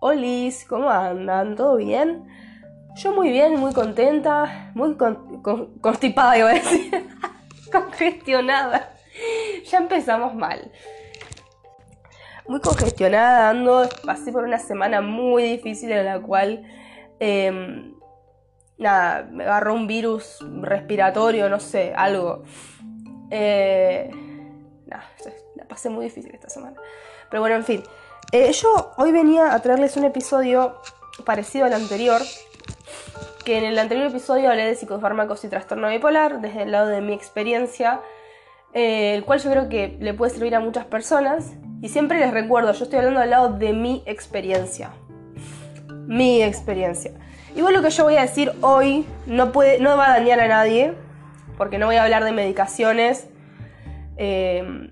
Olis, ¿cómo andan? ¿Todo bien? Yo muy bien, muy contenta, muy constipada, iba a decir, congestionada. Ya empezamos mal. Muy congestionada, ando, pasé por una semana muy difícil en la cual, em, nada, me agarró un virus respiratorio, no sé, algo. Eh, nada, la pasé muy difícil esta semana. Pero bueno, en fin. Eh, yo hoy venía a traerles un episodio parecido al anterior, que en el anterior episodio hablé de psicofármacos y trastorno bipolar desde el lado de mi experiencia, eh, el cual yo creo que le puede servir a muchas personas. Y siempre les recuerdo, yo estoy hablando del lado de mi experiencia. Mi experiencia. Igual lo que yo voy a decir hoy no va a dañar a nadie, porque no voy a hablar de medicaciones. Eh,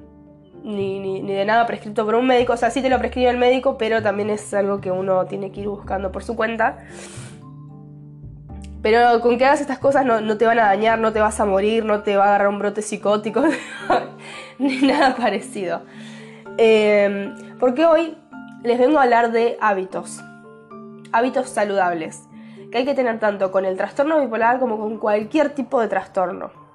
ni, ni, de nada prescrito por un médico. O sea, sí te lo prescribe el médico, pero también es algo que uno tiene que ir buscando por su cuenta. Pero con que hagas estas cosas no, te van a dañar, no te vas a morir, no te va a agarrar un brote psicótico, ni nada parecido. Em, porque hoy les vengo a hablar de hábitos. Hábitos saludables. Que hay que tener tanto con el trastorno bipolar como con cualquier tipo de trastorno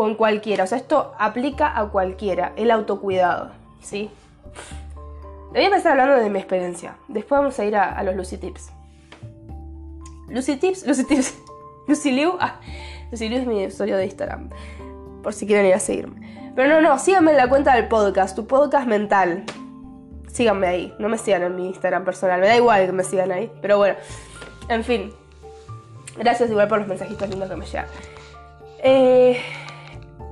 con cualquiera. O sea, esto aplica a cualquiera, el autocuidado, ¿sí? Le voy a empezar hablando de mi experiencia. Después vamos a ir a, los Lucy Tips. Lucy Tips, Lucy Tips, Lucy Liu. Ah, Lucy Liu es mi usuario de Instagram. Por si quieren ir a seguirme. Pero no, no, síganme en la cuenta del podcast, tu podcast mental. Síganme ahí, no me sigan en mi Instagram personal. Me da igual que me sigan ahí. Pero bueno, en fin. Gracias igual por los mensajitos lindos que me llegan. Eh,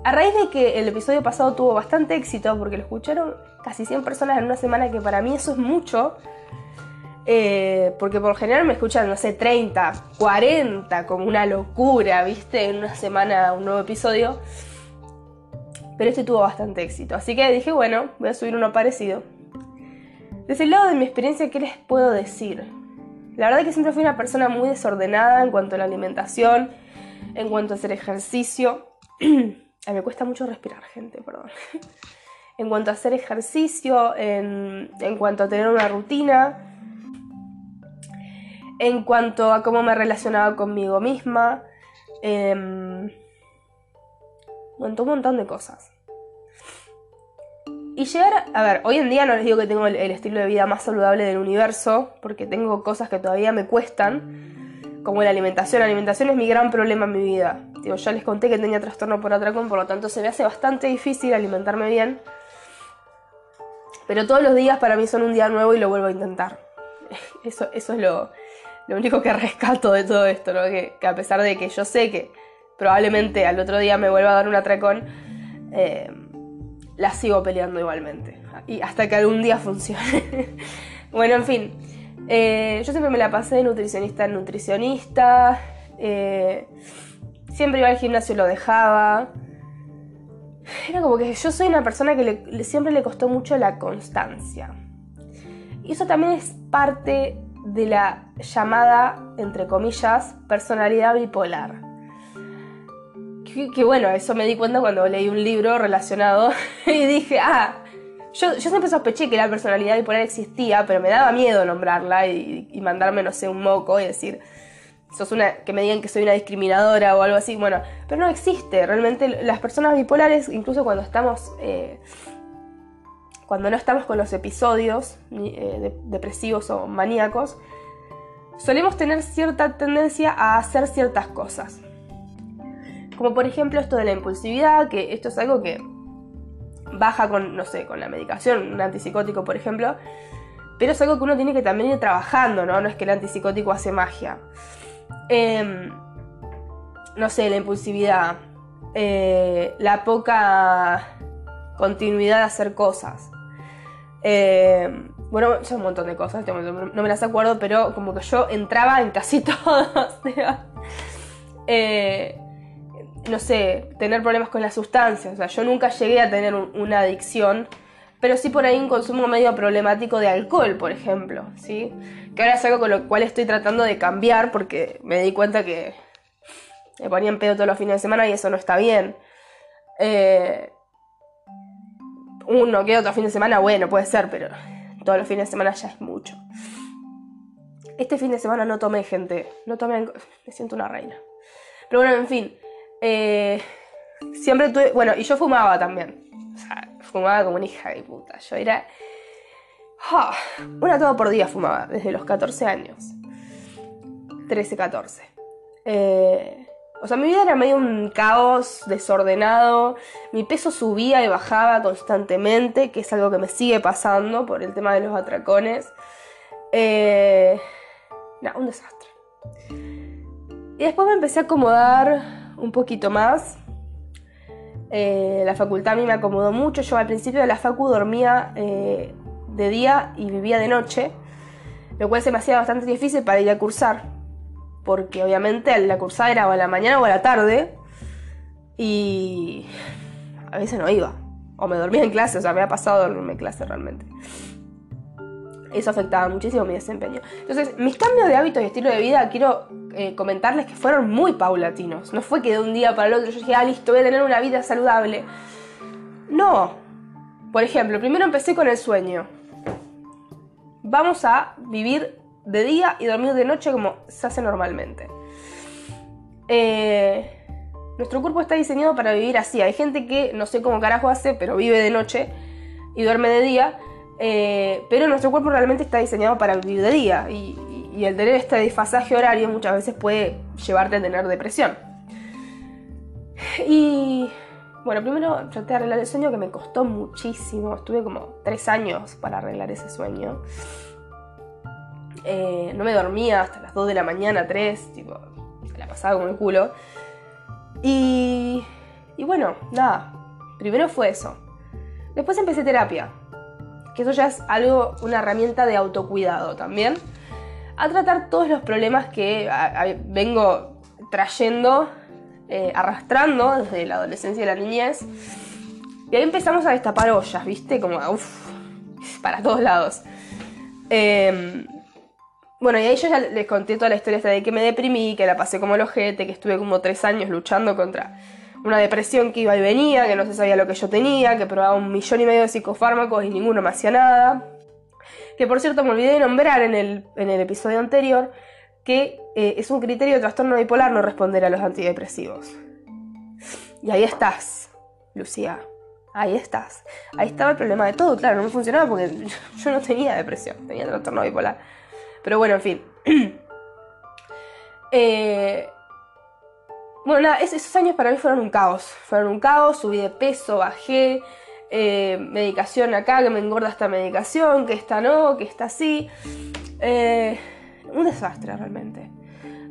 a raíz de que el episodio pasado tuvo bastante éxito, porque lo escucharon casi 100 personas en una semana, que para mí eso es mucho, eh, porque por general me escuchan, no sé, 30, 40, como una locura, ¿viste? En una semana un nuevo episodio. Pero este tuvo bastante éxito. Así que dije, bueno, voy a subir uno parecido. Desde el lado de mi experiencia, ¿qué les puedo decir? La verdad que siempre fui una persona muy desordenada en cuanto a la alimentación, en cuanto a hacer ejercicio. me cuesta mucho respirar, gente, perdón. en cuanto a hacer ejercicio, en, cuanto a tener una rutina, en cuanto a cómo me relacionaba conmigo misma, en a un montón de cosas. Y llegar, a ver, hoy en día no les digo que tengo el estilo de vida más saludable del universo, porque tengo cosas que todavía me cuestan, como la alimentación. La alimentación es mi gran problema en mi vida. Digo, ya les conté que tenía trastorno por atracón, por lo tanto se me hace bastante difícil alimentarme bien. Pero todos los días para mí son un día nuevo y lo vuelvo a intentar. Eso, eso es lo, único que rescato de todo esto, ¿no? Que, a pesar de que yo sé que probablemente al otro día me vuelva a dar un atracón, eh, la sigo peleando igualmente. Y hasta que algún día funcione. bueno, en fin. Eh, yo siempre me la pasé de nutricionista en nutricionista. Eh, siempre iba al gimnasio y lo dejaba. Era como que yo soy una persona que siempre le costó mucho la constancia. Y eso también es parte de la llamada, entre comillas, personalidad bipolar. que, bueno, eso me di cuenta cuando leí un libro relacionado y dije, ah, yo, siempre sospeché que la personalidad bipolar existía, pero me daba miedo nombrarla y, mandarme, no sé, un moco y decir, sos una, que me digan que soy una discriminadora o algo así. Bueno, pero no existe. Realmente las personas bipolares, incluso cuando estamos, eh, cuando no estamos con los episodios eh, depresivos o maníacos, solemos tener cierta tendencia a hacer ciertas cosas. Como por ejemplo esto de la impulsividad, que esto es algo que baja con, no sé, con la medicación, un antipsicótico por ejemplo, pero es algo que uno tiene que también ir trabajando, ¿no? No es que el antipsicótico hace magia. Em, no sé, la impulsividad, eh, la poca continuidad de hacer cosas. Em, bueno, son un montón de cosas, no me las acuerdo, pero como que yo entraba en casi todos. eh, no sé, tener problemas con las sustancias. O sea, yo nunca llegué a tener una adicción, pero sí por ahí un consumo medio problemático de alcohol, por ejemplo, ¿sí? Que ahora es algo con lo cual estoy tratando de cambiar porque me di cuenta que me ponía en pedo todos los fines de semana y eso no está bien. Eh, uno que otro fin de semana, bueno, puede ser, pero todos los fines de semana ya es mucho. Este fin de semana no tomé, gente. No tomé. Me siento una reina. Pero bueno, en fin. Eh, siempre tuve. Bueno, y yo fumaba también. O sea, fumaba como una hija de puta. Yo era. una todo por día fumaba, desde los 14 años. 13, 14. Eh, o sea, mi vida era medio un caos desordenado. Mi peso subía y bajaba constantemente, que es algo que me sigue pasando por el tema de los atracones. Eh, un desastre. Y después me empecé a acomodar un poquito más. Eh, la facultad a mí me acomodó mucho. Yo al principio de la facu dormía eh, de día y vivía de noche, lo cual se me hacía bastante difícil para ir a cursar, porque obviamente la cursada era o a la mañana o a la tarde y a veces no iba, o me dormía en clase, o sea, me ha pasado dormirme en clase realmente eso afectaba muchísimo mi desempeño. Entonces, mis cambios de hábitos y estilo de vida, quiero eh, comentarles que fueron muy paulatinos. No fue que de un día para el otro yo dije, ah, listo, voy a tener una vida saludable. No. Por ejemplo, primero empecé con el sueño. Vamos a vivir de día y dormir de noche como se hace normalmente. Eh, nuestro cuerpo está diseñado para vivir así. Hay gente que no sé cómo carajo hace, pero vive de noche y duerme de día. Eh, pero nuestro cuerpo realmente está diseñado para vivir de día y, el tener este desfasaje horario muchas veces puede llevarte a tener depresión. Y bueno, primero traté de arreglar el sueño que me costó muchísimo, estuve como tres años para arreglar ese sueño. Eh, no me dormía hasta las 2 de la mañana, 3, tipo, la pasaba con el culo. Y, y bueno, nada, primero fue eso. Después empecé terapia que eso ya es algo, una herramienta de autocuidado también, a tratar todos los problemas que vengo trayendo, eh, arrastrando desde la adolescencia y la niñez. Y ahí empezamos a destapar ollas, ¿viste? Como, uff, para todos lados. Em, bueno, y ahí yo ya les conté toda la historia de que me deprimí, que la pasé como el ojete, que estuve como tres años luchando contra una depresión que iba y venía, que no se sabía lo que yo tenía, que probaba un millón y medio de psicofármacos y ninguno me hacía nada. Que por cierto me olvidé de nombrar en el, episodio anterior que eh, es un criterio de trastorno bipolar no responder a los antidepresivos. Y ahí estás, Lucía. Ahí estás. Ahí estaba el problema de todo. Claro, no me funcionaba porque yo no tenía depresión, tenía trastorno bipolar. Pero bueno, en fin. eh, bueno, nada, esos años para mí fueron un caos. Fueron un caos, subí de peso, bajé, eh, medicación acá, que me engorda esta medicación, que esta no, que esta así. Eh, un desastre realmente.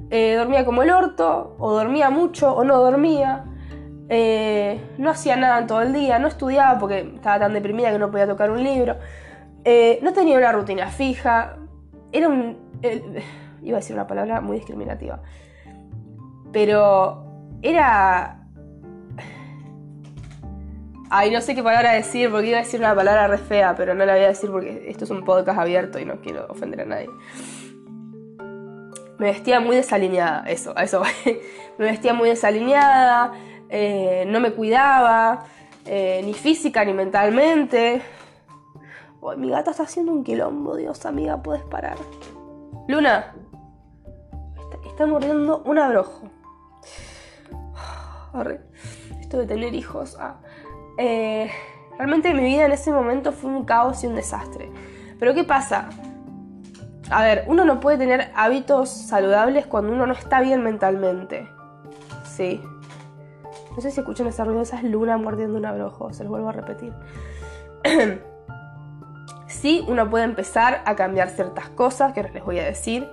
Eh, dormía como el orto, o dormía mucho, o no dormía. no hacía nada todo el día, no estudiaba porque estaba tan deprimida que no podía tocar un libro. no tenía una rutina fija. Era un... iba a decir una palabra muy discriminativa. Pero era... Ay, no sé qué palabra decir porque iba a decir una palabra re fea, pero no la voy a decir porque esto es un podcast abierto y no quiero ofender a nadie. Me vestía muy desalineada, eso, eso. me vestía muy desalineada, eh, no me cuidaba, eh, ni física ni mentalmente. mi gata está haciendo un quilombo, Dios, amiga, puedes parar. Luna, está, está mordiendo un abrojo esto de tener hijos. Ah. Eh, realmente mi vida en ese momento fue un caos y un desastre. Pero ¿qué pasa? A ver, uno no puede tener hábitos saludables cuando uno no está bien mentalmente. Sí. No sé si escuchan esa ruidosa luna mordiendo un abrojo, se los vuelvo a repetir. sí, uno puede empezar a cambiar ciertas cosas que les voy a decir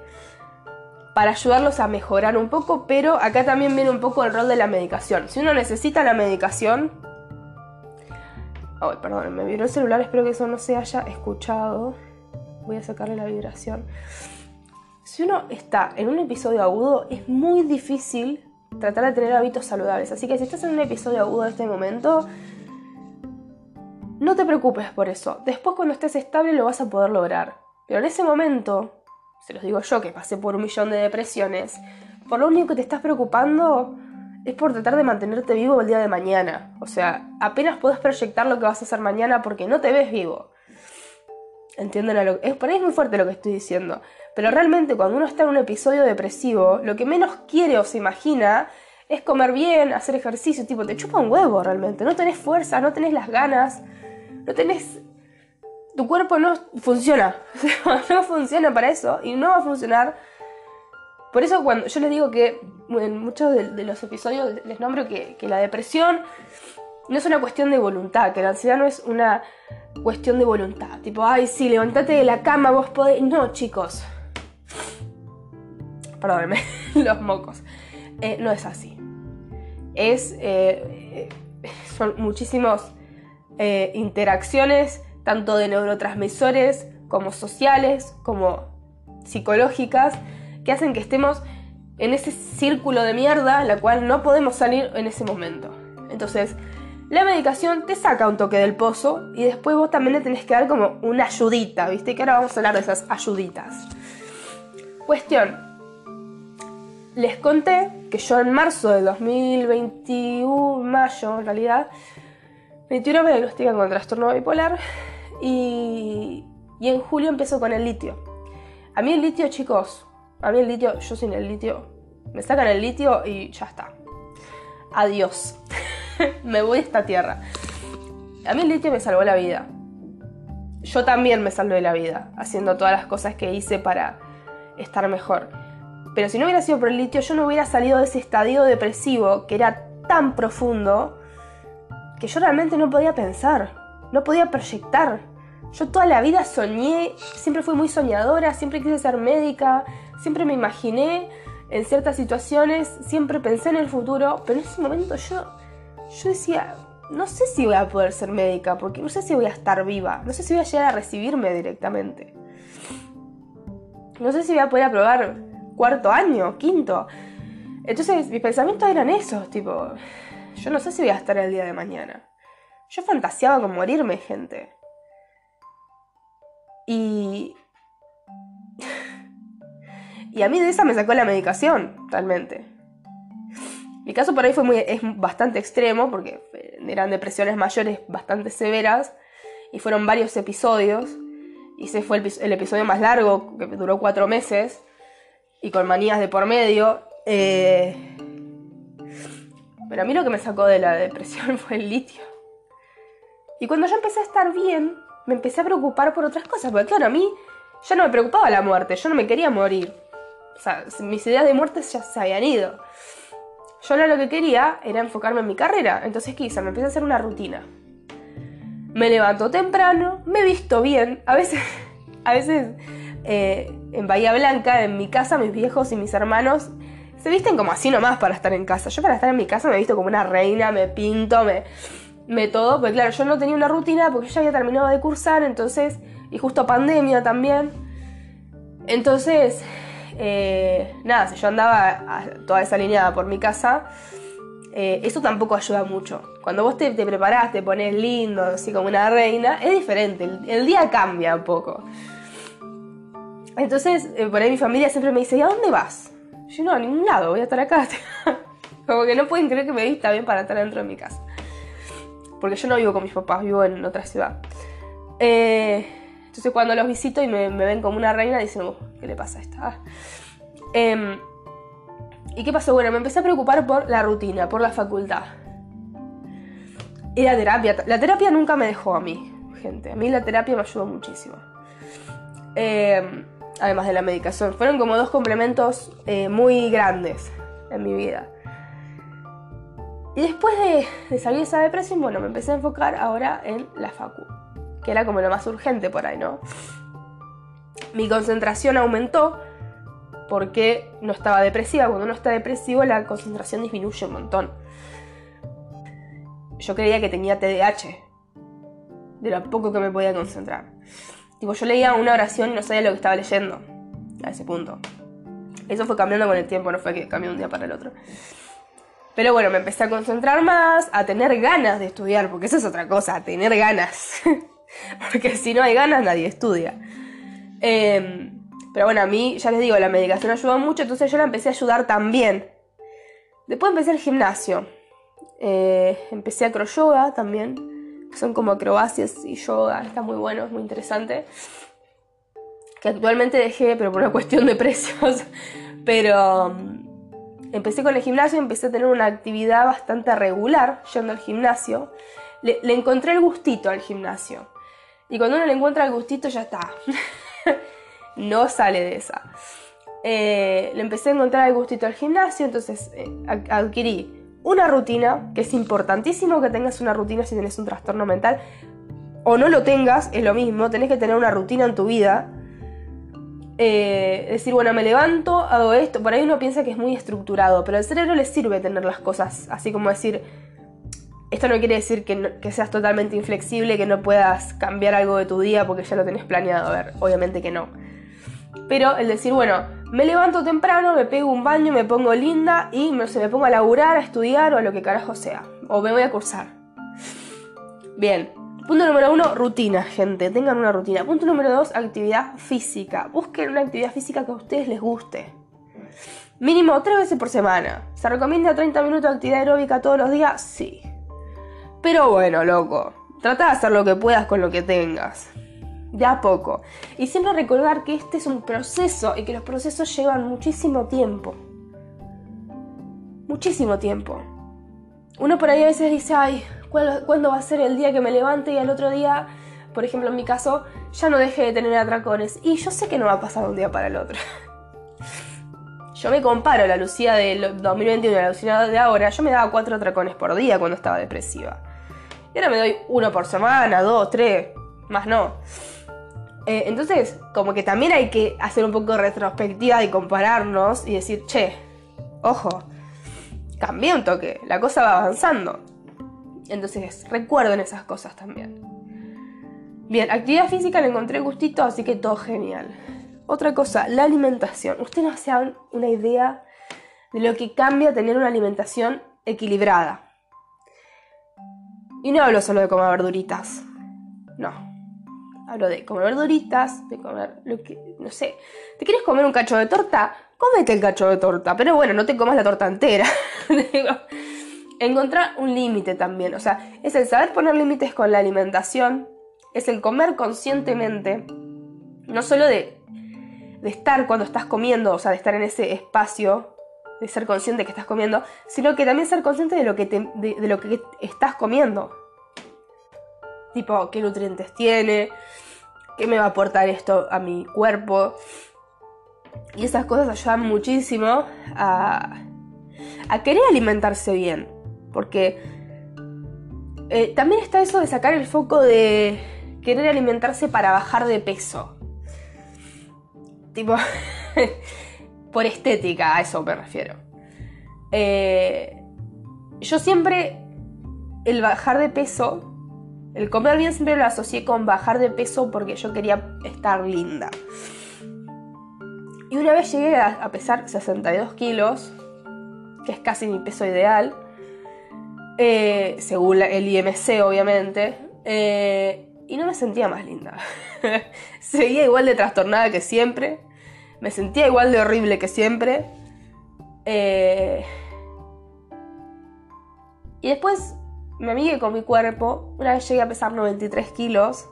para ayudarlos a mejorar un poco, pero acá también viene un poco el rol de la medicación. Si uno necesita la medicación... Ay, perdón, me vibró el celular, espero que eso no se haya escuchado. Voy a sacarle la vibración. Si uno está en un episodio agudo, es muy difícil tratar de tener hábitos saludables. Así que si estás en un episodio agudo en este momento, no te preocupes por eso. Después cuando estés estable lo vas a poder lograr. Pero en ese momento, se los digo yo que pasé por un millón de depresiones, por lo único que te estás preocupando es por tratar de mantenerte vivo el día de mañana. O sea, apenas puedes proyectar lo que vas a hacer mañana porque no te ves vivo. ¿Entienden? A lo, es, por ahí es muy fuerte lo que estoy diciendo. Pero realmente cuando uno está en un episodio depresivo, lo que menos quiere o se imagina es comer bien, hacer ejercicio, tipo, te chupa un huevo realmente. No tenés fuerza, no tenés las ganas, no tenés... Tu cuerpo no funciona, no funciona para eso y no va a funcionar. Por eso cuando yo les digo que en muchos de, los episodios les nombro que, la depresión no es una cuestión de voluntad, que la ansiedad no es una cuestión de voluntad. Tipo, ay, sí, levantate de la cama, vos podés. No, chicos. Perdónenme, los mocos. Eh, no es así. Es. Eh, eh, son muchísimas interacciones, tanto de neurotransmisores, como sociales, como psicológicas, que hacen que estemos en ese círculo de mierda, la cual no podemos salir en ese momento. Entonces, la medicación te saca un toque del pozo y después vos también le tenés que dar como una ayudita, ¿viste? Que ahora vamos a hablar de esas ayuditas. Cuestión. Les conté que yo en marzo de 2021, mayo en realidad, 21 me diagnostican con trastorno bipolar y, y en julio empezó con el litio. A mí el litio, chicos, a mí el litio, yo sin el litio, me sacan el litio y ya está. Adiós. me voy a esta tierra. A mí el litio me salvó la vida. Yo también me salvé la vida, haciendo todas las cosas que hice para estar mejor. Pero si no hubiera sido por el litio, yo no hubiera salido de ese estadio depresivo que era tan profundo que yo realmente no podía pensar, no podía proyectar. Yo toda la vida soñé, siempre fui muy soñadora, siempre quise ser médica, siempre me imaginé en ciertas situaciones, siempre pensé en el futuro, pero en ese momento yo yo decía, no sé si voy a poder ser médica, porque no sé si voy a estar viva, no sé si voy a llegar a recibirme directamente. No sé si voy a poder aprobar cuarto año, quinto. Entonces mis pensamientos eran esos, tipo, yo no sé si voy a estar el día de mañana. Yo fantaseaba con morirme, gente. Y... y a mí de esa me sacó la medicación, realmente. Mi caso por ahí fue muy, es bastante extremo porque eran depresiones mayores bastante severas y fueron varios episodios. Y ese fue el, episodio más largo, que duró cuatro meses y con manías de por medio. Eh, pero a mí lo que me sacó de la depresión fue el litio. Y cuando yo empecé a estar bien, me empecé a preocupar por otras cosas. Porque claro, a mí ya no me preocupaba la muerte, yo no me quería morir. O sea, mis ideas de muerte ya se habían ido. Yo lo que quería era enfocarme en mi carrera. Entonces, ¿qué hice? Me empecé a hacer una rutina. Me levanto temprano, me visto bien. A veces, a veces eh, en Bahía Blanca, en mi casa, mis viejos y mis hermanos se visten como así nomás para estar en casa. Yo para estar en mi casa me visto como una reina, me pinto, me, me todo. Porque claro, yo no tenía una rutina porque yo ya había terminado de cursar, entonces, y justo pandemia también. Entonces, eh, nada, si yo andaba toda desalineada por mi casa, eh, eso tampoco ayuda mucho. Cuando vos te, te, preparás, te pones lindo, así como una reina, es diferente, el, día cambia un poco. Entonces, eh, por ahí mi familia siempre me dice, ¿y a dónde vas? Yo no, a ningún lado, voy a estar acá. como que no pueden creer que me vista bien para estar dentro de mi casa. Porque yo no vivo con mis papás, vivo en otra ciudad. Eh, entonces cuando los visito y me, ven como una reina, dicen, ¿qué le pasa a esta? Em, ¿Y qué pasó? Bueno, me empecé a preocupar por la rutina, por la facultad. Y la terapia. La terapia nunca me dejó a mí, gente. A mí la terapia me ayudó muchísimo. Em, además de la medicación. Fueron como dos complementos eh, muy grandes en mi vida. Y después de, de, salir de esa depresión, bueno, me empecé a enfocar ahora en la facultad que era como lo más urgente por ahí, ¿no? Mi concentración aumentó porque no estaba depresiva. Cuando uno está depresivo, la concentración disminuye un montón. Yo creía que tenía TDAH, de lo poco que me podía concentrar. Tipo, yo leía una oración y no sabía lo que estaba leyendo, a ese punto. Eso fue cambiando con el tiempo, no fue que cambió un día para el otro. Pero bueno, me empecé a concentrar más, a tener ganas de estudiar, porque eso es otra cosa, tener ganas. porque si no hay ganas nadie estudia. Em, pero bueno, a mí, ya les digo, la medicación ayudó mucho, entonces yo la empecé a ayudar también. Después empecé el gimnasio. Eh, empecé a yoga también. son como acrobacias y yoga, está muy bueno, es muy interesante. Que actualmente dejé, pero por una cuestión de precios. Pero empecé con el gimnasio, empecé a tener una actividad bastante regular yendo al gimnasio. Le, encontré el gustito al gimnasio. Y cuando uno le encuentra el gustito, ya está. no sale de esa. Eh, le empecé a encontrar el gustito al gimnasio, entonces eh, adquirí una rutina, que es importantísimo que tengas una rutina si tienes un trastorno mental, o no lo tengas, es lo mismo, tenés que tener una rutina en tu vida. Eh, decir, bueno, me levanto, hago esto, por ahí uno piensa que es muy estructurado, pero al cerebro le sirve tener las cosas, así como decir, esto no quiere decir que, seas totalmente inflexible, que no puedas cambiar algo de tu día porque ya lo tenés planeado, a ver, obviamente que no. Pero el decir, bueno, me levanto temprano, me pego un baño, me pongo linda y me, me pongo a laburar, a estudiar o a lo que carajo sea. O me voy a cursar. Bien. Punto número uno, rutina, gente. Tengan una rutina. Punto número dos, actividad física. Busquen una actividad física que a ustedes les guste. Mínimo tres veces por semana. ¿Se recomienda 30 minutos de actividad aeróbica todos los días? Sí. Pero bueno, loco. Trata de hacer lo que puedas con lo que tengas de a poco. Y siempre recordar que este es un proceso y que los procesos llevan muchísimo tiempo. Muchísimo tiempo. Uno por ahí a veces dice, ay, ¿cuándo va a ser el día que me levante? Y al otro día, por ejemplo en mi caso, ya no deje de tener atracones. Y yo sé que no va a pasar un día para el otro. Yo me comparo la Lucía del 2021 y la Lucía de ahora. Yo me daba cuatro atracones por día cuando estaba depresiva. Y ahora me doy uno por semana, dos, tres, más no. Eh, entonces, como que también hay que hacer un poco de retrospectiva y compararnos y decir, che, ojo, cambié un toque, la cosa va avanzando. Entonces, recuerden esas cosas también. Bien, actividad física le encontré gustito, así que todo genial. Otra cosa, la alimentación. Ustedes no se dan una idea de lo que cambia tener una alimentación equilibrada. Y no hablo solo de comer verduritas. No, Hablo de comer verduritas, de comer lo que, no sé. ¿Te quieres comer un cacho de torta? Cómete el cacho de torta, pero bueno, no te comas la torta entera. encontrar un límite también, o sea, es el saber poner límites con la alimentación, es el comer conscientemente, no solo de, de estar cuando estás comiendo, o sea, de estar en ese espacio, de ser consciente que estás comiendo, sino que también ser consciente de lo que, de lo que estás comiendo tipo qué nutrientes tiene, qué me va a aportar esto a mi cuerpo. Y esas cosas ayudan muchísimo a, a querer alimentarse bien. Porque eh, también está eso de sacar el foco de querer alimentarse para bajar de peso. Tipo, por estética, a eso me refiero. Eh, yo siempre, el bajar de peso el comer bien siempre lo asocié con bajar de peso porque yo quería estar linda. Y una vez llegué a, pesar 62 kilos, que es casi mi peso ideal, eh, según el IMC obviamente, eh, y no me sentía más linda. Seguía igual de trastornada que siempre, me sentía igual de horrible que siempre. Eh, y después me amigué con mi cuerpo. Una vez llegué a pesar 93 kilos.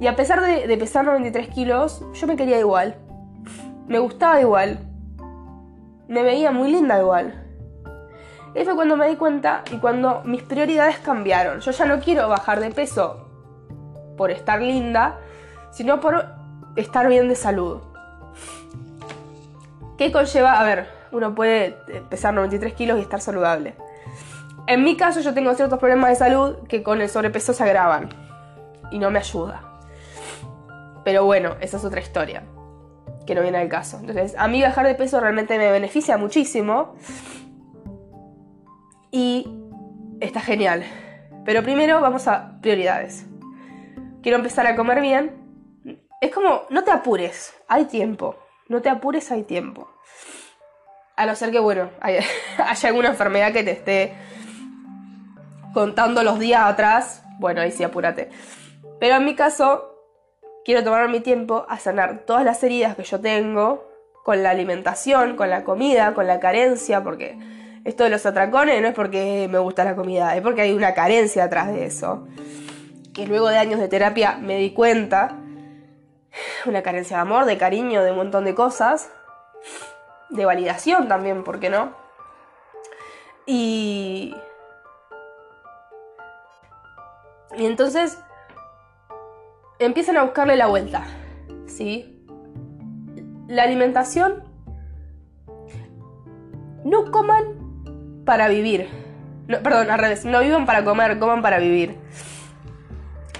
Y a pesar de, pesar 93 kilos, yo me quería igual. Me gustaba igual. Me veía muy linda igual. Y fue cuando me di cuenta y cuando mis prioridades cambiaron. Yo ya no quiero bajar de peso por estar linda, sino por estar bien de salud. ¿Qué conlleva? A ver, uno puede pesar 93 kilos y estar saludable. En mi caso yo tengo ciertos problemas de salud que con el sobrepeso se agravan y no me ayuda. Pero bueno, esa es otra historia que no viene al caso. Entonces, a mí bajar de peso realmente me beneficia muchísimo y está genial. Pero primero vamos a prioridades. Quiero empezar a comer bien. Es como, no te apures, hay tiempo. No te apures, hay tiempo. A no ser que, bueno, haya, alguna enfermedad que te esté contando los días atrás, bueno, ahí sí apúrate. Pero en mi caso, quiero tomar mi tiempo a sanar todas las heridas que yo tengo con la alimentación, con la comida, con la carencia, porque esto de los atracones no es porque me gusta la comida, es porque hay una carencia atrás de eso. Que luego de años de terapia me di cuenta. Una carencia de amor, de cariño, de un montón de cosas. De validación también, ¿por qué no? Y... Y entonces empiezan a buscarle la vuelta, ¿sí? La alimentación no coman para vivir. No, perdón, al revés, no vivan para comer, coman para vivir.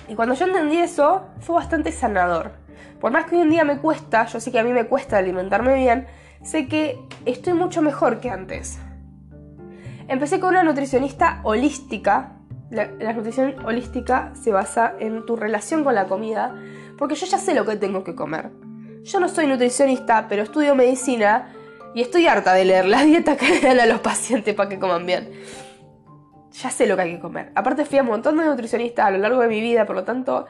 Y cuando yo entendí eso, fue bastante sanador. Por más que hoy en día me cuesta, yo sé que a mí me cuesta alimentarme bien, sé que estoy mucho mejor que antes. Empecé con una nutricionista holística. La, la, nutrición holística se basa en tu relación con la comida, porque yo ya sé lo que tengo que comer. Yo no soy nutricionista, pero estudio medicina y estoy harta de leer las dietas que le dan a los pacientes para que coman bien. Ya sé lo que hay que comer. Aparte fui a un montón de nutricionistas a lo largo de mi vida, por lo tanto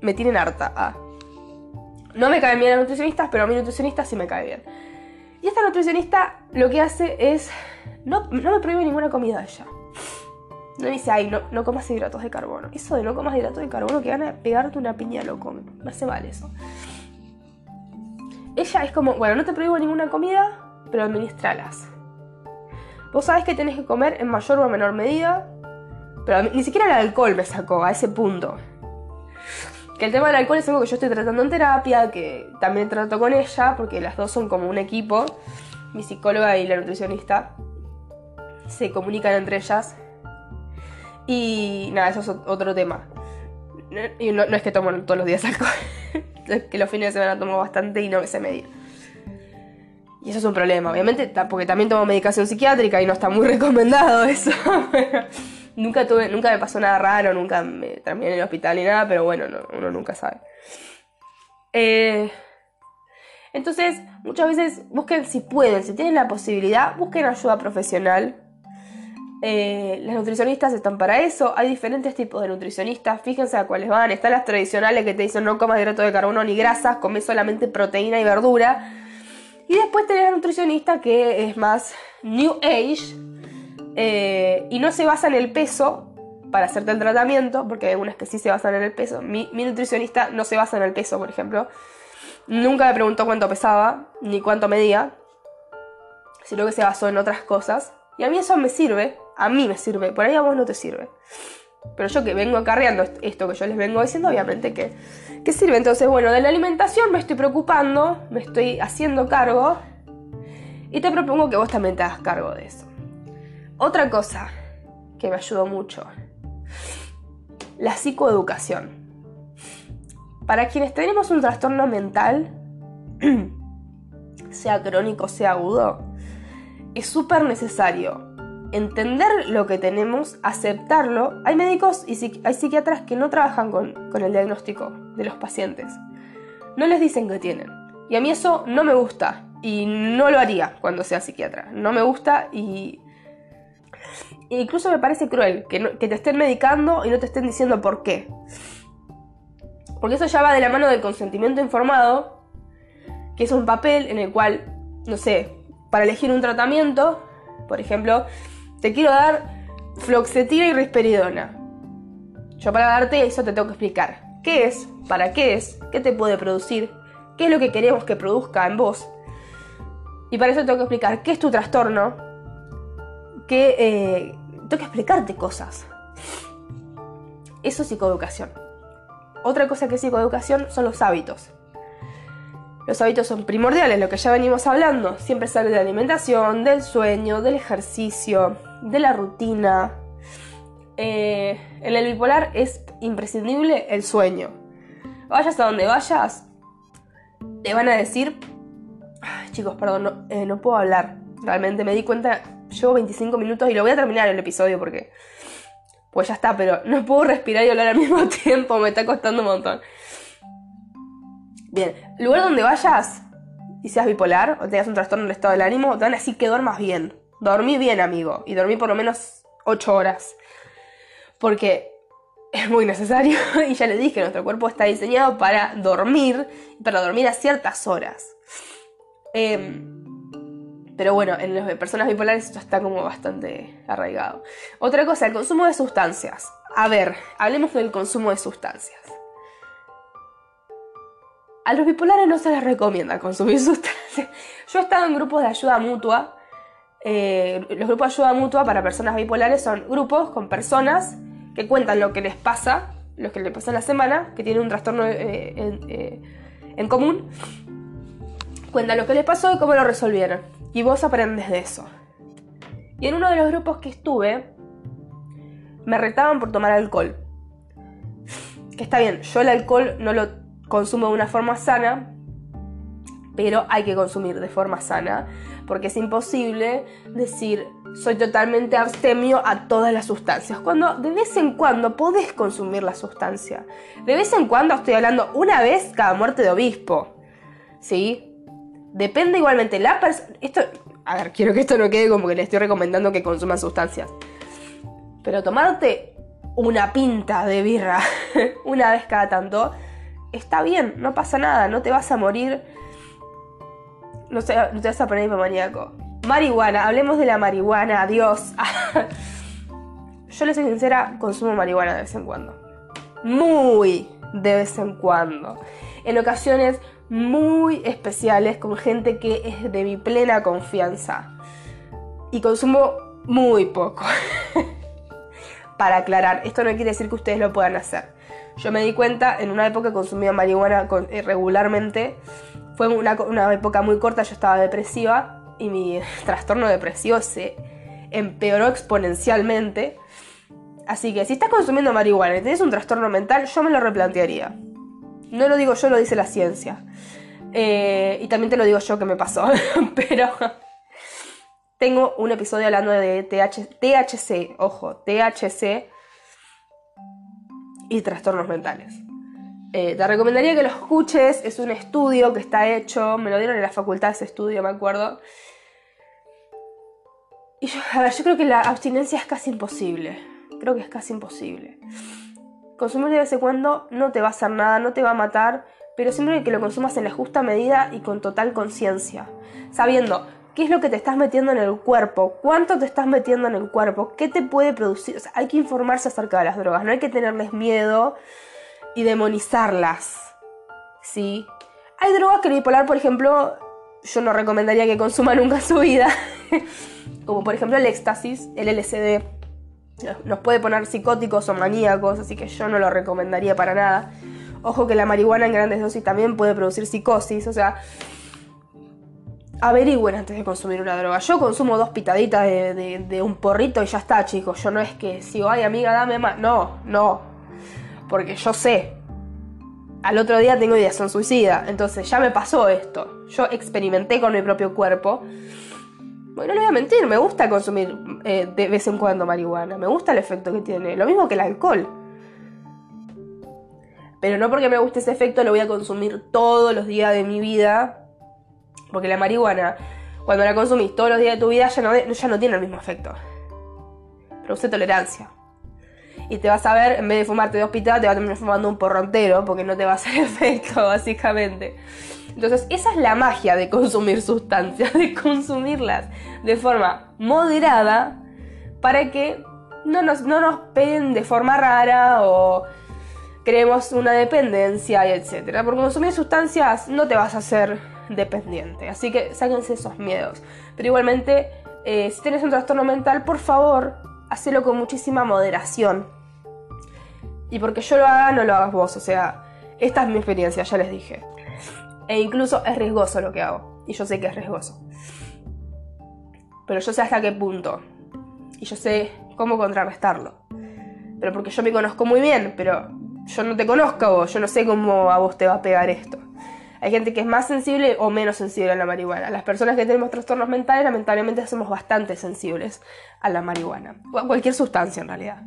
me tienen harta. Ah. No me caen bien las nutricionistas, pero a mi nutricionista sí me cae bien. Y esta nutricionista lo que hace es... No, no me prohíbe ninguna comida ella. No dice, ay, no, no comas hidratos de carbono. Eso de no comas hidratos de carbono que van a pegarte una piña loco. Me hace mal eso ella es como, bueno, no te prohíbo ninguna comida, pero administralas. Vos sabés que tenés que comer en mayor o menor medida, pero ni siquiera el alcohol me sacó a ese punto. Que el tema del alcohol es algo que yo estoy tratando en terapia, que también trato con ella, porque las dos son como un equipo. Mi psicóloga y la nutricionista se comunican entre ellas. Y nada, eso es otro tema. Y no, no es que tomo todos los días alcohol. que los fines de semana tomo bastante y no sé medir. Y eso es un problema, obviamente, porque también tomo medicación psiquiátrica y no está muy recomendado eso. nunca tuve, nunca me pasó nada raro, nunca me terminé en el hospital ni nada, pero bueno, uno nunca sabe. Eh, entonces, muchas veces busquen si pueden, si tienen la posibilidad, busquen ayuda profesional eh, las nutricionistas están para eso. Hay diferentes tipos de nutricionistas. Fíjense a cuáles van. Están las tradicionales que te dicen no comas hidrato de carbono ni grasas, comes solamente proteína y verdura. Y después tenés la nutricionista que es más New Age eh, y no se basa en el peso para hacerte el tratamiento, porque hay algunas que sí se basan en el peso. Mi, mi nutricionista no se basa en el peso, por ejemplo. Nunca me preguntó cuánto pesaba ni cuánto medía, sino que se basó en otras cosas. Y a mí eso me sirve, a mí me sirve, por ahí a vos no te sirve. Pero yo que vengo acarreando esto que yo les vengo diciendo, obviamente que, sirve. Entonces, bueno, de la alimentación me estoy preocupando, me estoy haciendo cargo y te propongo que vos también te hagas cargo de eso. Otra cosa que me ayudó mucho, la psicoeducación. Para quienes tenemos un trastorno mental, sea crónico, sea agudo, es súper necesario entender lo que tenemos, aceptarlo. Hay médicos y hay psiquiatras que no trabajan con, el diagnóstico de los pacientes. No les dicen que tienen. Y a mí eso no me gusta. Y no lo haría cuando sea psiquiatra. No me gusta y... incluso me parece cruel que, que te estén medicando y no te estén diciendo por qué. Porque eso ya va de la mano del consentimiento informado, que es un papel en el cual, no sé, para elegir un tratamiento, por ejemplo, te quiero dar floxetina y risperidona. Yo para darte eso te tengo que explicar qué es, para qué es, qué te puede producir, qué es lo que queremos que produzca en vos. Y para eso tengo que explicar qué es tu trastorno, que eh, tengo que explicarte cosas. Eso es psicoeducación. Otra cosa que es psicoeducación son los hábitos. Los hábitos son primordiales, lo que ya venimos hablando. Siempre sale de la alimentación, del sueño, del ejercicio, de la rutina. Eh, en el bipolar es imprescindible el sueño. Vayas a donde vayas, te van a decir... chicos, perdón, no, eh, no puedo hablar. Realmente me di cuenta, llevo 25 minutos y lo voy a terminar el episodio porque... Pues ya está, pero no puedo respirar y hablar al mismo tiempo, me está costando un montón. Bien, lugar donde vayas y seas bipolar o tengas un trastorno del estado del ánimo, te van a decir que duermas bien. Dormí bien, amigo. Y dormí por lo menos 8 horas. Porque es muy necesario. y ya les dije, nuestro cuerpo está diseñado para dormir. Para dormir a ciertas horas. Em, Pero bueno, en las personas bipolares esto está como bastante arraigado. Otra cosa, el consumo de sustancias. A ver, hablemos del consumo de sustancias. A los bipolares no se les recomienda consumir sustancias. Yo he estado en grupos de ayuda mutua. Eh, los grupos de ayuda mutua para personas bipolares son grupos con personas que cuentan lo que les pasa, lo que les pasa en la semana, que tienen un trastorno eh, eh, en común. Cuentan lo que les pasó y cómo lo resolvieron. Y vos aprendes de eso. Y en uno de los grupos que estuve, me retaban por tomar alcohol. Que está bien, yo el alcohol no lo consumo de una forma sana, pero hay que consumir de forma sana, porque es imposible decir soy totalmente abstemio a todas las sustancias, cuando de vez en cuando podés consumir la sustancia. De vez en cuando estoy hablando una vez cada muerte de obispo, ¿sí? Depende igualmente la persona... Esto, a ver, quiero que esto no quede como que le estoy recomendando que consuman sustancias. Pero tomarte una pinta de birra una vez cada tanto está bien, no pasa nada, no te vas a morir. No, te vas a poner hipomaníaco. Marihuana, hablemos de la marihuana, adiós. Yo le soy sincera, consumo marihuana de vez en cuando. Muy de vez en cuando. En ocasiones muy especiales con gente que es de mi plena confianza. Y consumo muy poco. Para aclarar, esto no quiere decir que ustedes lo puedan hacer. Yo me di cuenta, en una época consumía marihuana eh, regularmente. Fue una, una época muy corta, yo estaba depresiva y mi trastorno depresivo se empeoró exponencialmente. Así que si estás consumiendo marihuana y tienes un trastorno mental, yo me lo replantearía. No lo digo yo, lo dice la ciencia. Eh, y también te lo digo yo que me pasó. Pero tengo un episodio hablando de THC, ojo, THC y trastornos mentales. Eh, te recomendaría que lo escuches, es un estudio que está hecho, me lo dieron en la facultad ese estudio, me acuerdo. Y yo, a ver, yo creo que la abstinencia es casi imposible. Creo que es casi imposible. Consumir de vez en cuando no te va a hacer nada, no te va a matar, pero siempre que lo consumas en la justa medida y con total conciencia, sabiendo qué es lo que te estás metiendo en el cuerpo, cuánto te estás metiendo en el cuerpo, qué te puede producir. hay que informarse acerca de las drogas, no hay que tenerles miedo y demonizarlas. ¿Sí? Hay drogas que el bipolar, por ejemplo, yo no recomendaría que consuma nunca en su vida, como por ejemplo el éxtasis, el LSD nos puede poner psicóticos o maníacos, así que yo no lo recomendaría para nada. Ojo que la marihuana en grandes dosis también puede producir psicosis, o sea, averigüen antes de consumir una droga. Yo consumo dos pitaditas de, un porrito y ya está, chicos. Yo no es que si, ay amiga, dame más. No, no. Porque yo sé. Al otro día tengo ideación suicida. Entonces ya me pasó esto. Yo experimenté con mi propio cuerpo. Bueno, no le voy a mentir, me gusta consumir eh, de vez en cuando marihuana, me gusta el efecto que tiene, lo mismo que el alcohol. Pero no porque me guste ese efecto lo voy a consumir todos los días de mi vida, porque la marihuana, cuando la consumís todos los días de tu vida, ya no, ya no tiene el mismo efecto. Produce tolerancia. Y te vas a ver, en vez de fumarte dos pitadas, te vas a terminar fumando un porro entero, porque no te va a hacer efecto, básicamente. Entonces, esa es la magia de consumir sustancias, de consumirlas de forma moderada para que no nos, no nos peguen de forma rara o creemos una dependencia, etc. Por consumir sustancias no te vas a hacer dependiente, así que sáquense esos miedos. Pero igualmente, eh, si tienes un trastorno mental, por favor, hacelo con muchísima moderación. Y porque yo lo haga, no lo hagas vos, o sea, esta es mi experiencia, ya les dije. E incluso es riesgoso lo que hago. Y yo sé que es riesgoso. Pero yo sé hasta qué punto. Y yo sé cómo contrarrestarlo. Pero porque yo me conozco muy bien, pero yo no te conozco vos, yo no sé cómo a vos te va a pegar esto. Hay gente que es más sensible o menos sensible a la marihuana. Las personas que tenemos trastornos mentales lamentablemente somos bastante sensibles a la marihuana. O a cualquier sustancia en realidad.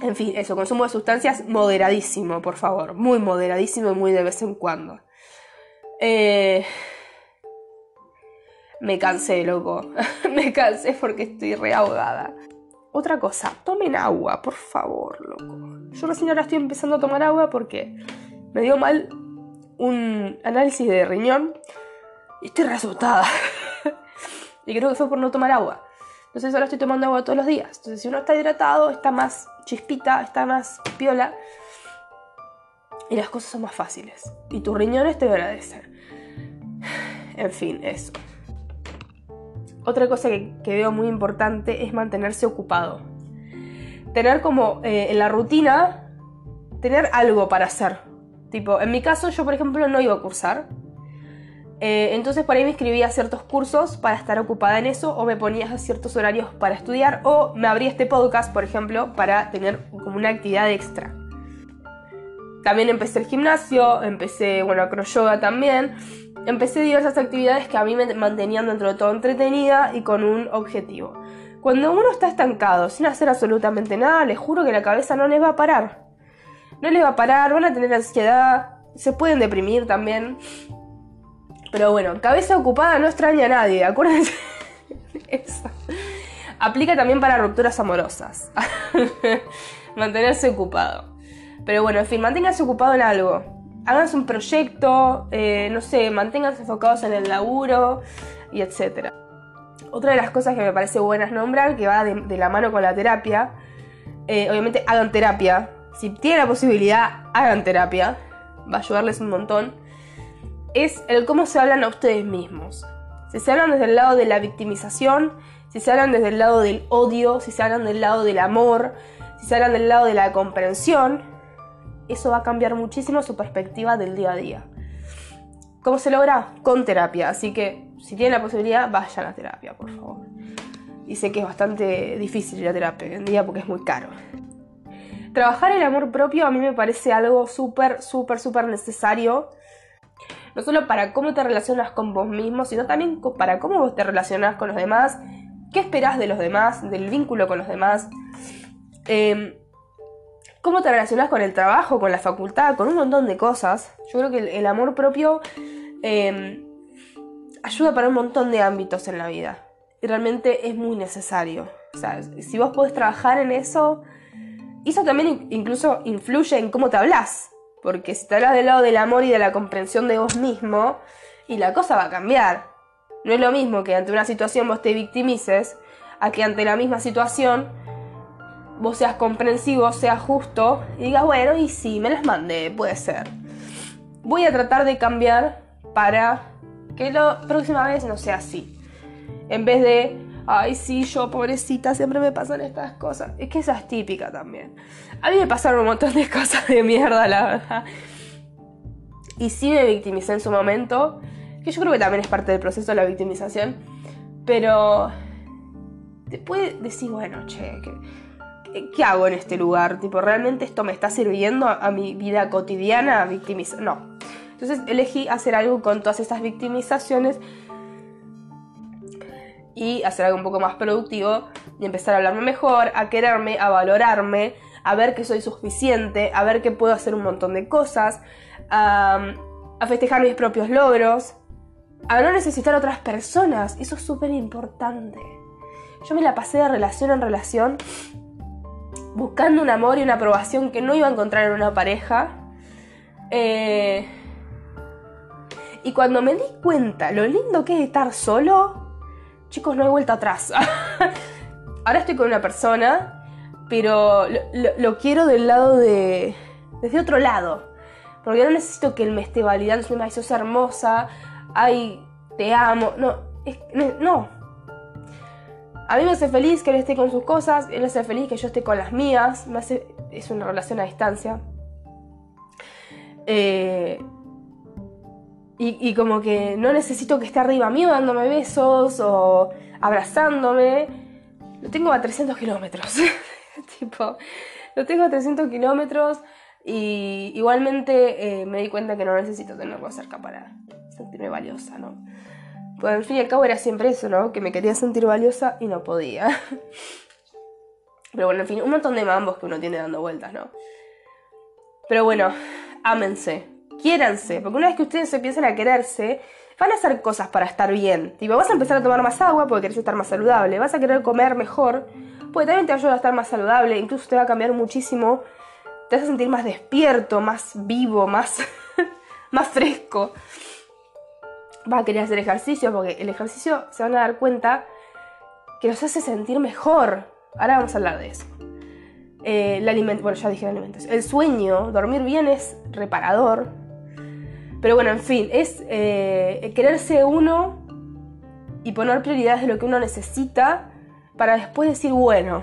En fin, eso, consumo de sustancias moderadísimo, por favor. Muy moderadísimo y muy de vez en cuando. Eh... Me cansé, loco. Me cansé porque estoy reahogada. Otra cosa, tomen agua, por favor, loco. Yo recién ahora estoy empezando a tomar agua porque me dio mal un análisis de riñón y estoy re Y creo que fue por no tomar agua. Entonces ahora estoy tomando agua todos los días. Entonces si uno está hidratado, está más chispita, está más piola. Y las cosas son más fáciles. Y tus riñones te agradecen. En fin, eso. Otra cosa que, veo muy importante es mantenerse ocupado. Tener como eh, en la rutina, tener algo para hacer. Tipo, en mi caso yo por ejemplo no iba a cursar. Eh, entonces por ahí me inscribía a ciertos cursos para estar ocupada en eso o me ponía a ciertos horarios para estudiar o me abría este podcast, por ejemplo, para tener como una actividad extra. También empecé el gimnasio, empecé, bueno, yoga también. Empecé diversas actividades que a mí me mantenían dentro de todo entretenida y con un objetivo. Cuando uno está estancado, sin hacer absolutamente nada, les juro que la cabeza no les va a parar. No les va a parar, van a tener ansiedad, se pueden deprimir también. Pero bueno, cabeza ocupada no extraña a nadie, acuérdense. Eso. Aplica también para rupturas amorosas. Mantenerse ocupado. Pero bueno, en fin, manténganse ocupado en algo. Háganse un proyecto, eh, no sé, manténganse enfocados en el laburo y etc. Otra de las cosas que me parece buenas nombrar, que va de, la mano con la terapia, eh, obviamente hagan terapia. Si tienen la posibilidad, hagan terapia. Va a ayudarles un montón es el cómo se hablan a ustedes mismos. Si se hablan desde el lado de la victimización, si se hablan desde el lado del odio, si se hablan del lado del amor, si se hablan del lado de la comprensión, eso va a cambiar muchísimo su perspectiva del día a día. ¿Cómo se logra? Con terapia. Así que si tienen la posibilidad, vayan a terapia, por favor. Y sé que es bastante difícil ir a terapia hoy en día porque es muy caro. Trabajar el amor propio a mí me parece algo súper, súper, súper necesario no solo para cómo te relacionas con vos mismo, sino también para cómo vos te relacionas con los demás, qué esperás de los demás, del vínculo con los demás, em, cómo te relacionas con el trabajo, con la facultad, con un montón de cosas. Yo creo que el, amor propio em, ayuda para un montón de ámbitos en la vida y realmente es muy necesario. O sea, si vos podés trabajar en eso, eso también incluso influye en cómo te hablas. Porque si te hablas del lado del amor y de la comprensión de vos mismo, y la cosa va a cambiar. No es lo mismo que ante una situación vos te victimices, a que ante la misma situación vos seas comprensivo, seas justo y digas, bueno, y sí, me las mandé, puede ser. Voy a tratar de cambiar para que la próxima vez no sea así. En vez de, ay, sí, yo pobrecita, siempre me pasan estas cosas. Es que esa es típica también. A mí me pasaron un montón de cosas de mierda, la verdad. Y sí me victimicé en su momento, que yo creo que también es parte del proceso de la victimización. Pero después decís, bueno, che, ¿qué, hago en este lugar? Tipo, ¿realmente esto me está sirviendo a, mi vida cotidiana? Victimizar. No. Entonces elegí hacer algo con todas estas victimizaciones y hacer algo un poco más productivo y empezar a hablarme mejor, a quererme, a valorarme, a ver que soy suficiente, a ver que puedo hacer un montón de cosas, a, festejar mis propios logros, a no necesitar otras personas. Eso es súper importante. Yo me la pasé de relación en relación buscando un amor y una aprobación que no iba a encontrar en una pareja. Eh, y cuando me di cuenta lo lindo que es estar solo, chicos, no hay vuelta atrás. Ahora estoy con una persona pero lo, quiero del lado de... desde otro lado. Porque no necesito que él me esté validando, ay, sos hermosa, ay, te amo. No, no. A mí me hace feliz que él esté con sus cosas, él me hace feliz que yo esté con las mías, me hace, es una relación a distancia. Eh, y, como que no necesito que esté arriba mío dándome besos o abrazándome. Lo tengo a 300 kilómetros. tipo, lo tengo a 300 kilómetros y igualmente eh, me di cuenta que no necesito tenerlo cerca para sentirme valiosa, ¿no? Pues al fin y al cabo era siempre eso, ¿no? Que me quería sentir valiosa y no podía. Pero bueno, en fin, un montón de mambos que uno tiene dando vueltas, ¿no? Pero bueno, ámense, quiéranse, porque una vez que ustedes empiecen a quererse, van a hacer cosas para estar bien. Tipo, vas a empezar a tomar más agua porque querés estar más saludable, vas a querer comer mejor porque también te ayuda a estar más saludable, incluso te va a cambiar muchísimo, te vas a sentir más despierto, más vivo, más, más fresco. vas a querer hacer ejercicio porque el ejercicio se van a dar cuenta que los hace sentir mejor. Ahora vamos a hablar de eso. Eh, el alimento, bueno, ya dije alimento. El sueño, dormir bien es reparador. Pero bueno, en fin, es eh, quererse uno y poner prioridades de lo que uno necesita para después decir, bueno,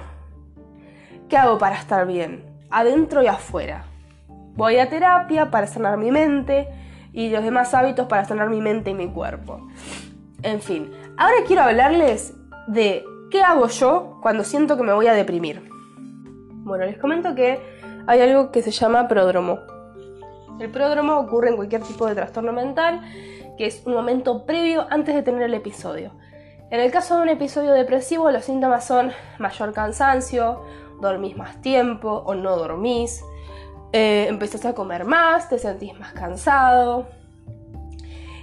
¿qué hago para estar bien? Adentro y afuera. Voy a terapia para sanar mi mente y los demás hábitos para sanar mi mente y mi cuerpo. En fin, ahora quiero hablarles de qué hago yo cuando siento que me voy a deprimir. Bueno, les comento que hay algo que se llama pródromo. El pródromo ocurre en cualquier tipo de trastorno mental, que es un momento previo antes de tener el episodio. En el caso de un episodio depresivo, los síntomas son mayor cansancio, dormís más tiempo o no dormís, eh, empezás a comer más, te sentís más cansado.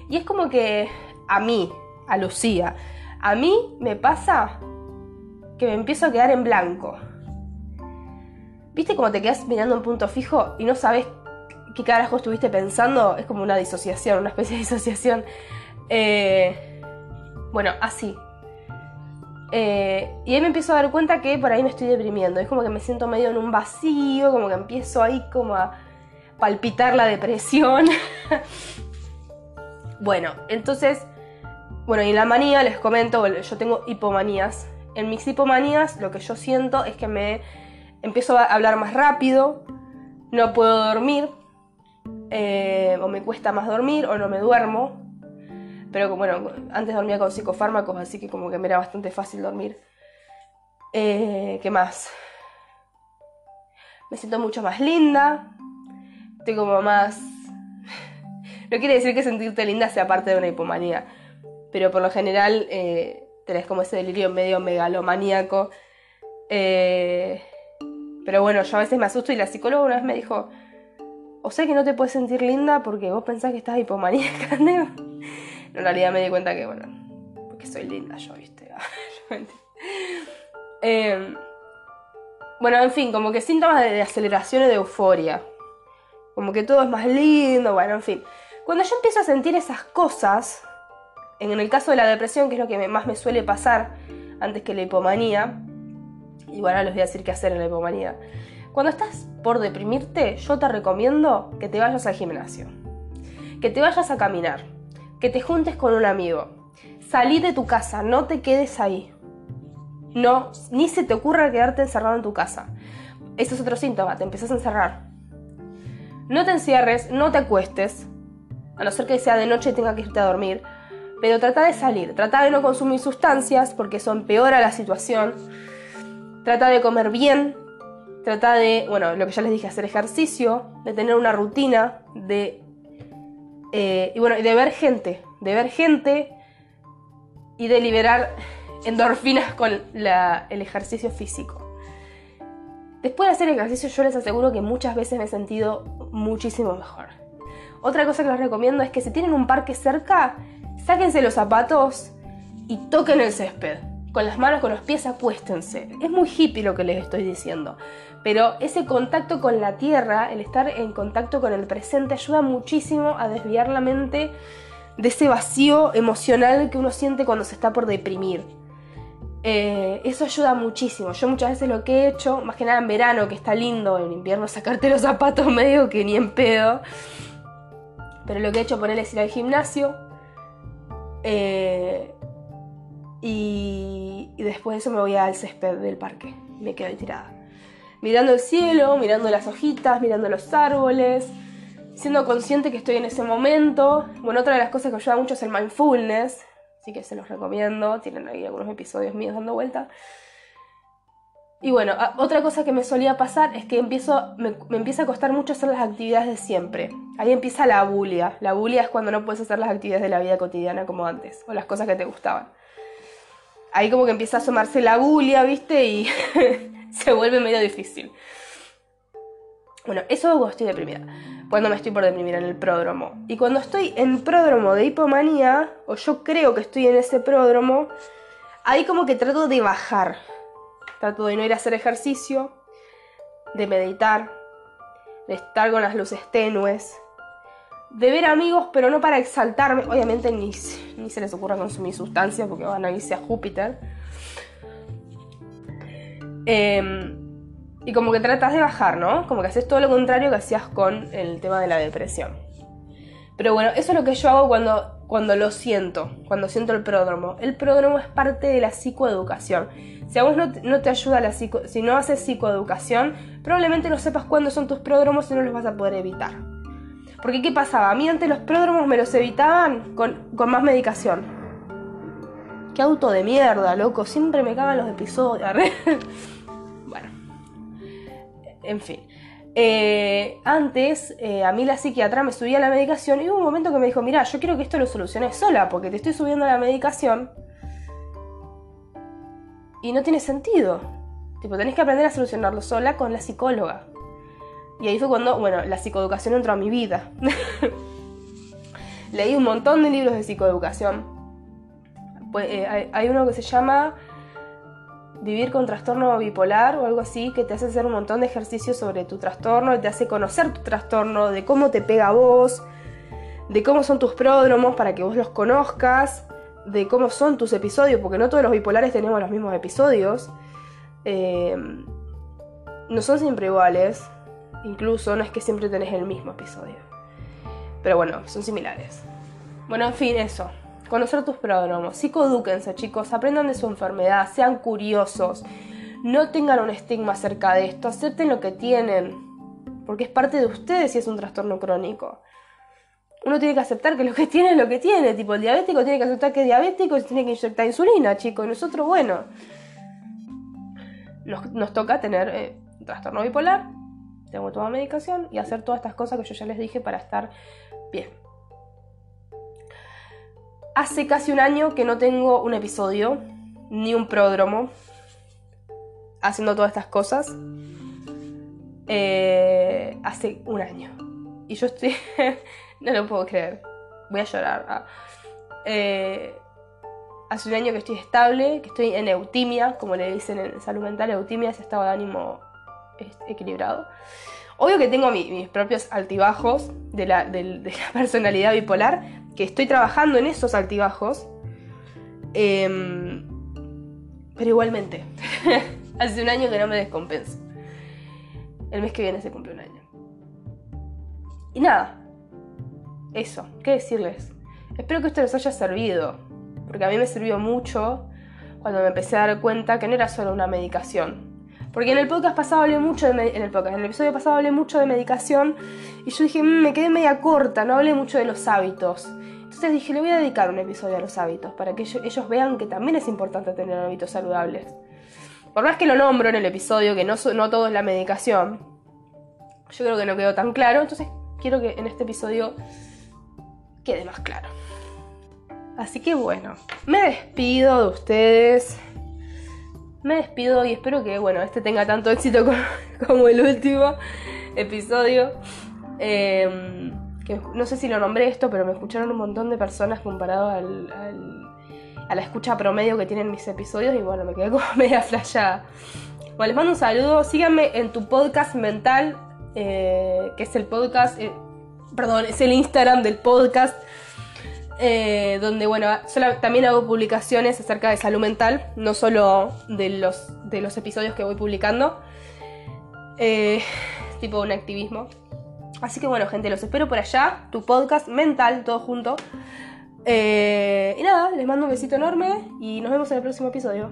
Y es como que a mí, a Lucía, a mí me pasa que me empiezo a quedar en blanco. ¿Viste cómo te quedas mirando un punto fijo y no sabes qué carajo estuviste pensando? Es como una disociación, una especie de disociación. Eh, bueno, así. Eh, y ahí me empiezo a dar cuenta que por ahí me estoy deprimiendo. Es como que me siento medio en un vacío, como que empiezo ahí como a palpitar la depresión. bueno, entonces, bueno, y en la manía les comento, yo tengo hipomanías. En mis hipomanías lo que yo siento es que me empiezo a hablar más rápido, no puedo dormir, eh, o me cuesta más dormir, o no me duermo. Pero bueno, antes dormía con psicofármacos, así que como que me era bastante fácil dormir. Eh, ¿Qué más? Me siento mucho más linda. Estoy como más... no quiere decir que sentirte linda sea parte de una hipomanía. Pero por lo general eh, tenés como ese delirio medio megalomaníaco. Pero bueno, yo a veces me asusto y la psicóloga una vez me dijo, o sea que no te puedes sentir linda porque vos pensás que estás hipomaníaca. en realidad me di cuenta que, bueno, porque soy linda yo, viste. Em, bueno, en fin, como que síntomas de, aceleración y de euforia. Como que todo es más lindo, bueno, en fin. Cuando yo empiezo a sentir esas cosas, en el caso de la depresión, que es lo que más me suele pasar antes que la hipomanía, igual ahora les voy a decir qué hacer en la hipomanía. Cuando estás por deprimirte, yo te recomiendo que te vayas al gimnasio, que te vayas a caminar, que te juntes con un amigo. Salí de tu casa, no te quedes ahí. No, ni se te ocurra quedarte encerrado en tu casa. Ese es otro síntoma, te empiezas a encerrar. No te encierres, no te acuestes, a no ser que sea de noche y tenga que irte a dormir. Pero trata de salir, trata de no consumir sustancias porque eso empeora la situación. Trata de comer bien, trata de, bueno, lo que ya les dije, hacer ejercicio, de tener una rutina, de eh, y bueno, de ver gente, de ver gente y de liberar endorfinas con el ejercicio físico. Después de hacer ejercicio yo les aseguro que muchas veces me he sentido muchísimo mejor. Otra cosa que les recomiendo es que si tienen un parque cerca, sáquense los zapatos y toquen el césped con las manos, con los pies, acuéstense. Es muy hippie lo que les estoy diciendo, pero ese contacto con la tierra, el estar en contacto con el presente, ayuda muchísimo a desviar la mente de ese vacío emocional que uno siente cuando se está por deprimir. Eh, eso ayuda muchísimo. Yo muchas veces lo que he hecho, más que nada en verano, que está lindo, en invierno sacarte los zapatos medio que ni en pedo. Pero lo que he hecho ponerle es ir al gimnasio. Eh, y, después de eso me voy al césped del parque. Me quedo ahí tirada. Mirando el cielo, mirando las hojitas, mirando los árboles, siendo consciente que estoy en ese momento. Bueno, otra de las cosas que ayuda mucho es el mindfulness, así que se los recomiendo. Tienen ahí algunos episodios míos dando vuelta. Y bueno, otra cosa que me solía pasar es que empiezo, me, me, empieza a costar mucho hacer las actividades de siempre. Ahí empieza la bulia. La bulia es cuando no puedes hacer las actividades de la vida cotidiana como antes, o las cosas que te gustaban ahí como que empieza a asomarse la bulia, ¿viste? Y se vuelve medio difícil. Bueno, eso cuando estoy deprimida. Cuando me estoy por deprimir en el pródromo. Y cuando estoy en pródromo de hipomanía, o yo creo que estoy en ese pródromo, ahí como que trato de bajar. Trato de no ir a hacer ejercicio, de meditar, de estar con las luces tenues, de ver amigos, pero no para exaltarme. Obviamente ni, ni se les ocurra consumir sustancias porque van a irse a Júpiter. Em, y como que tratas de bajar, ¿no? Como que haces todo lo contrario que hacías con el tema de la depresión. Pero bueno, eso es lo que yo hago cuando, cuando lo siento, cuando siento el pródromo. El pródromo es parte de la psicoeducación. Si a vos no, no te ayuda la psico, si no haces psicoeducación, probablemente no sepas cuándo son tus pródromos y no los vas a poder evitar. Porque ¿qué pasaba? A mí antes los pródromos me los evitaban con, más medicación. Qué auto de mierda, loco. Siempre me cagan los episodios. bueno. En fin. Eh, antes, eh, a mí la psiquiatra me subía la medicación y hubo un momento que me dijo, mira, yo quiero que esto lo soluciones sola, porque te estoy subiendo la medicación y no tiene sentido. Tipo, tenés que aprender a solucionarlo sola con la psicóloga. Y ahí fue cuando, bueno, la psicoeducación entró a mi vida. Leí un montón de libros de psicoeducación. Pues, eh, hay uno que se llama vivir con trastorno bipolar o algo así, que te hace hacer un montón de ejercicios sobre tu trastorno, te hace conocer tu trastorno, de cómo te pega a vos, de cómo son tus pródromos para que vos los conozcas, de cómo son tus episodios, porque no todos los bipolares tenemos los mismos episodios. Eh, no son siempre iguales, incluso no es que siempre tenés el mismo episodio. Pero bueno, son similares. Bueno, en fin, eso. Conocer tus pródromos, psicoedúquense chicos, aprendan de su enfermedad, sean curiosos, no tengan un estigma acerca de esto, acepten lo que tienen, porque es parte de ustedes si es un trastorno crónico. Uno tiene que aceptar que lo que tiene es lo que tiene, tipo el diabético tiene que aceptar que es diabético y tiene que inyectar insulina, chicos, y nosotros, bueno, nos, toca tener eh, trastorno bipolar, tengo tomar medicación y hacer todas estas cosas que yo ya les dije para estar bien. Hace casi un año que no tengo un episodio, ni un pródromo, haciendo todas estas cosas. Eh, hace un año. Y yo estoy... no lo puedo creer. Voy a llorar. Ah. Eh, hace un año que estoy estable, que estoy en eutimia, como le dicen en salud mental. Eutimia es estado de ánimo equilibrado. Obvio que tengo mis propios altibajos de la, personalidad bipolar, que estoy trabajando en esos altibajos. Em, pero igualmente, hace un año que no me descompenso. El mes que viene se cumple un año. Y nada, eso, ¿qué decirles? Espero que esto les haya servido, porque a mí me sirvió mucho cuando me empecé a dar cuenta que no era solo una medicación, porque en el podcast pasado hablé mucho de en el podcast, en el episodio pasado hablé mucho de medicación y yo dije, mm, me quedé media corta, no hablé mucho de los hábitos. Entonces dije, le voy a dedicar un episodio a los hábitos para que ellos, vean que también es importante tener hábitos saludables. Por más que lo nombro en el episodio, que no, no todo es la medicación, yo creo que no quedó tan claro, entonces quiero que en este episodio quede más claro. Así que bueno, me despido de ustedes me despido y espero que bueno, este tenga tanto éxito como, el último episodio. Em, que no sé si lo nombré esto, pero me escucharon un montón de personas comparado al, a la escucha promedio que tienen mis episodios y bueno, me quedé como media flashada. Bueno, les mando un saludo, síganme en tu podcast mental, eh, que es el podcast, eh, perdón, es el Instagram del podcast eh, donde bueno, también hago publicaciones acerca de salud mental, no solo de los, de los episodios que voy publicando, eh, tipo un activismo. Así que bueno, gente, los espero por allá, tu podcast mental, todo junto. Eh, y nada, les mando un besito enorme y nos vemos en el próximo episodio.